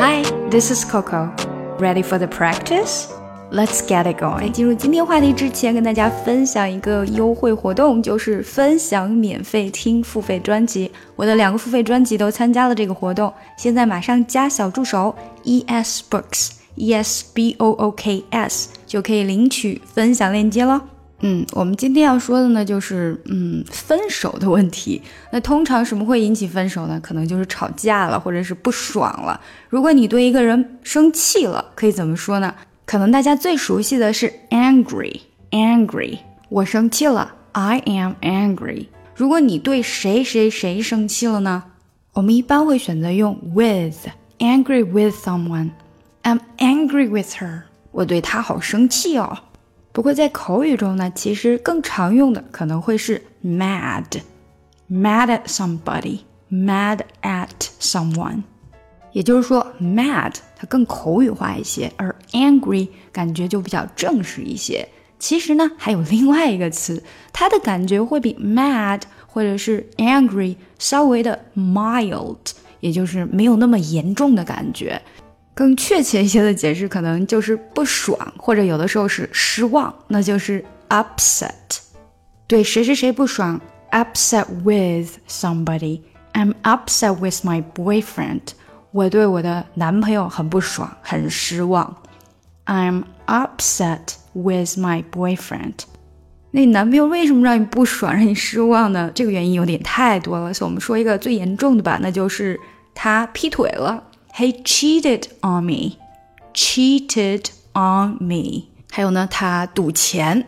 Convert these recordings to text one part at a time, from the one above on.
Hi, this is Coco. Ready for the practice? Let's get it going. 在进入今天话题之前，跟大家分享一个优惠活动，就是分享免费听付费专辑。我的两个付费专辑都参加了这个活动，现在马上加小助手 E S Books E S B O O K S 就可以领取分享链接了。嗯，我们今天要说的呢，就是嗯分手的问题。那通常什么会引起分手呢？可能就是吵架了，或者是不爽了。如果你对一个人生气了，可以怎么说呢？可能大家最熟悉的是 angry，angry，我生气了，I am angry。如果你对谁谁谁生气了呢？我们一般会选择用 with，angry with someone，I'm angry with her，我对他好生气哦。不过在口语中呢，其实更常用的可能会是 mad，mad at somebody，mad at someone。也就是说，mad 它更口语化一些，而 angry 感觉就比较正式一些。其实呢，还有另外一个词，它的感觉会比 mad 或者是 angry 稍微的 mild，也就是没有那么严重的感觉。更确切一些的解释，可能就是不爽，或者有的时候是失望，那就是 upset。对谁谁谁不爽，upset with somebody。I'm upset with my boyfriend。我对我的男朋友很不爽，很失望。I'm upset with my boyfriend。那你男朋友为什么让你不爽，让你失望呢？这个原因有点太多了，所以我们说一个最严重的吧，那就是他劈腿了。He cheated on me. Cheated on me. 还有呢，他赌钱。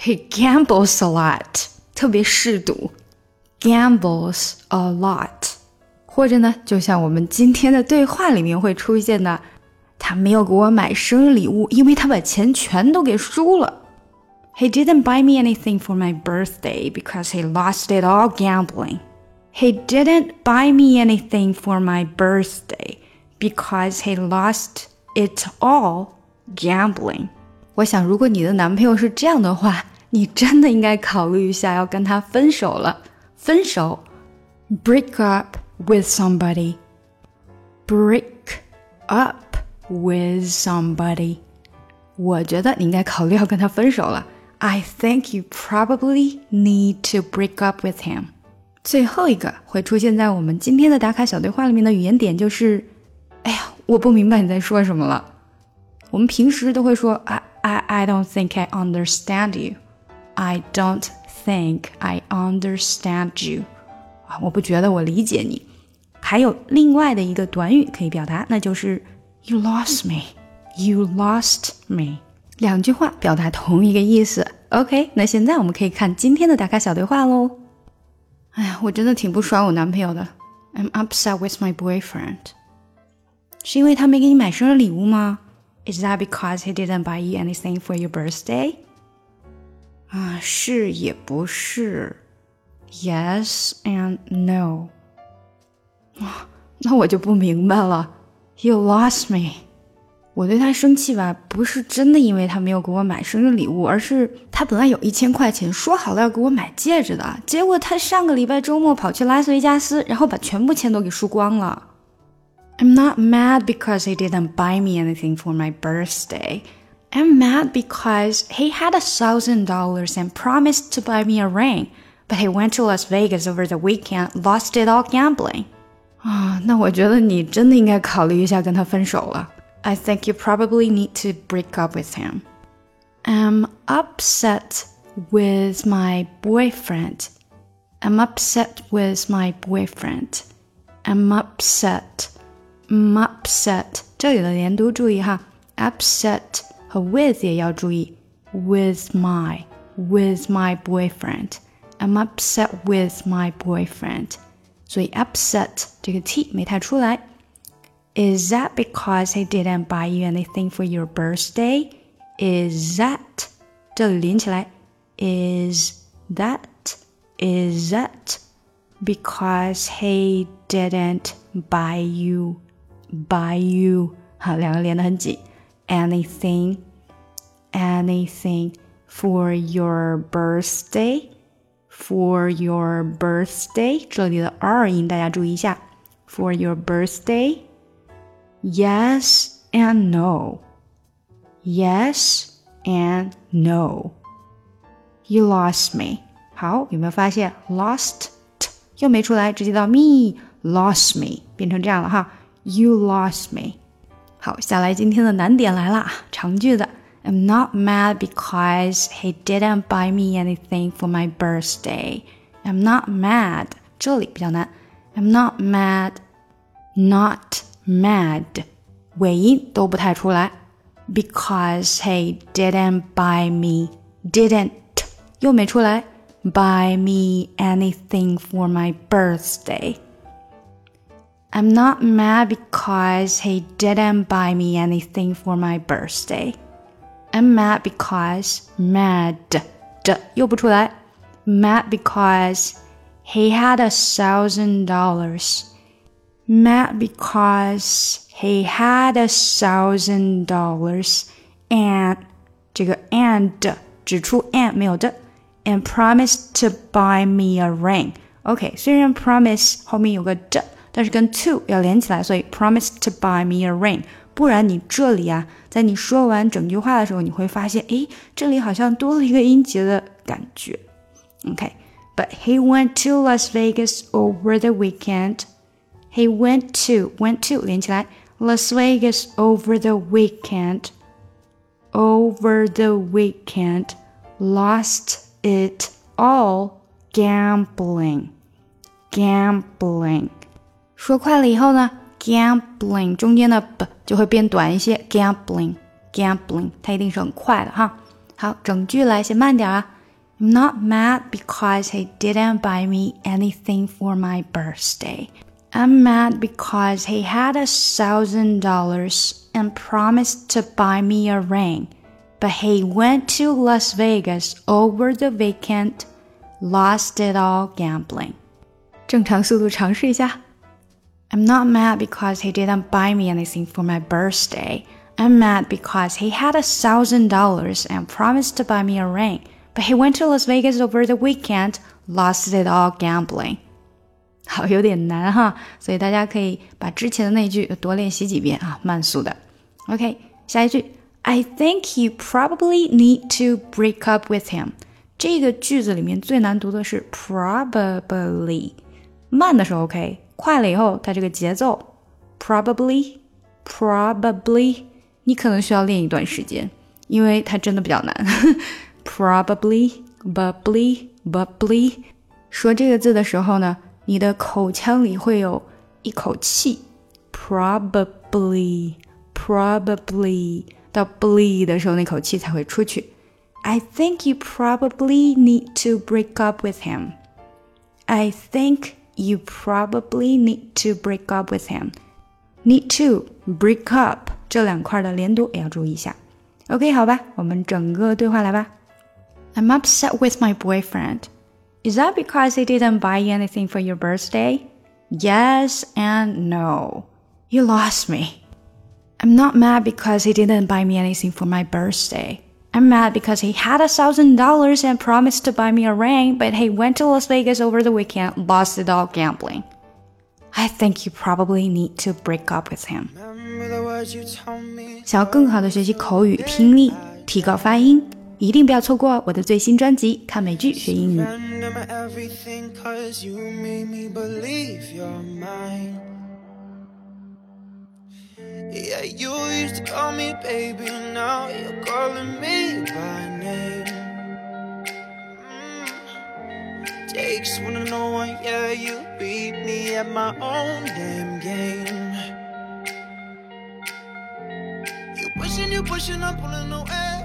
He gambles a lot. 特别嗜赌。Gambles a lot. 或者呢，就像我们今天的对话里面会出现的，他没有给我买生日礼物，因为他把钱全都给输了。He didn't buy me anything for my birthday because he lost it all gambling. He didn't buy me anything for my birthday because he lost it all gambling. 我想，如果你的男朋友是这样的话，你真的应该考虑一下要跟他分手了。分手，break up with somebody. Break up with somebody. 我觉得你应该考虑要跟他分手了。I think you probably need to break up with him. 最后一个会出现在我们今天的打卡小对话里面的语言点就是， 哎呀，我不明白你在说什么了。我们平时都会说，I I I don't think I understand you. I don't think I understand you. 啊，我不觉得我理解你。还有另外的一个短语可以表达，那就是 You lost me. You lost me. 两句话表达同一个意思。OK，那现在我们可以看今天的打卡小对话喽。哎呀，我真的挺不爽我男朋友的。I'm upset with my boyfriend。是因为他没给你买生日礼物吗？Is that because he didn't buy you anything for your birthday？啊，是也不是。Yes and no。啊，那我就不明白了。You lost me。我对他生气吧，不是真的因为他没有给我买生日礼物，而是他本来有一千块钱，说好了要给我买戒指的，结果他上个礼拜周末跑去拉斯维加斯，然后把全部钱都给输光了。I'm not mad because he didn't buy me anything for my birthday. I'm mad because he had a thousand dollars and promised to buy me a ring, but he went to Las Vegas over the weekend, lost it all gambling. 啊，那我觉得你真的应该考虑一下跟他分手了。I think you probably need to break up with him. I'm upset with my boyfriend. I'm upset with my boyfriend. I'm upset. I'm upset. 这里的连读注意哈，upset 和 with 也要注意。With my, with my boyfriend. I'm upset with my boyfriend. 所以 upset 这个 t 没太出来。is that because he didn't buy you anything for your birthday? Is that 这里连起来，is that is that because he didn't buy you buy you 好，两个连得很紧，anything anything for your birthday for your birthday 这里的 r 音大家注意一下，for your birthday。 Yes and no. Yes and no. You lost me. 好，有没有发现 lost 又没出来，直接到 me lost me 变成这样了哈。 You lost me。好，下来今天的难点来了，长句子。I'm not mad because he didn't buy me anything for my birthday. I'm not mad，这里比较难。I'm not mad, not mad，尾音都不太出来。Because he didn't buy me, didn't 又没出来。Buy me anything for my birthday. I'm not mad because he didn't buy me anything for my birthday. I'm mad because mad 这又不出来，mad because he had a thousand dollars. Mad because he had a thousand dollars and 这个 and 只出 and 没有的，and promised to buy me a ring. OK，虽然 promise 后面有个的， 但是跟 to 要连起来，所以 promised to buy me a ring。不然你这里啊，在你说完整句话的时候，你会发现，诶，这里好像多了一个音节的感觉。OK，but he went to Las Vegas over the weekend. He went to went to 连起来，Las Vegas over the weekend. Over the weekend, lost it all gambling. Gambling. 说快了以后呢？gambling 中间的 b 就会变短一些，gambling gambling 它一定是很快的哈。好，整句来先慢点啊。I'm not mad because he didn't buy me anything for my birthday. I'm mad because he had a thousand dollars and promised to buy me a ring, but he went to Las Vegas over the weekend, lost it all gambling. 正常速度尝试一下。 I'm not mad because he didn't buy me anything for my birthday. I'm mad because he had a thousand dollars and promised to buy me a ring, but he went to Las Vegas over the weekend, lost it all gambling. 好，有点难哈，所以大家可以把之前的那句多练习几遍啊，慢速的。OK，下一句，I think you probably need to break up with him。这个句子里面最难读的是 probably，慢的时候 OK。 快了以后，它这个节奏，probably probably，你可能需要练一段时间，因为它真的比较难。probably bubbly bubbly，说这个字的时候呢，你的口腔里会有一口气，probably probably 到 ble 的时候，那口气才会出去。I think you probably need to break up with him. I think you probably need to break up with him. Need to break up 这两块的连读也要注意一下。OK，好吧，我们整个对话来吧。I'm upset with my boyfriend. Is that because he didn't buy you anything for your birthday? Yes and no. You lost me. I'm not mad because he didn't buy me anything for my birthday. I'm mad because he had a thousand dollars and promised to buy me a ring, but he went to Las Vegas over the weekend, lost it all gambling. I think you probably need to break up with him. 想要更好的学习口语听力，提高发音，一定不要错过我的最新专辑《看美剧学英语》。 Yeah, you used to call me baby, now you're calling me by name. Mm. Takes one to know one, yeah, you beat me at my own damn game. You pushing, you pushing, I'm pulling away.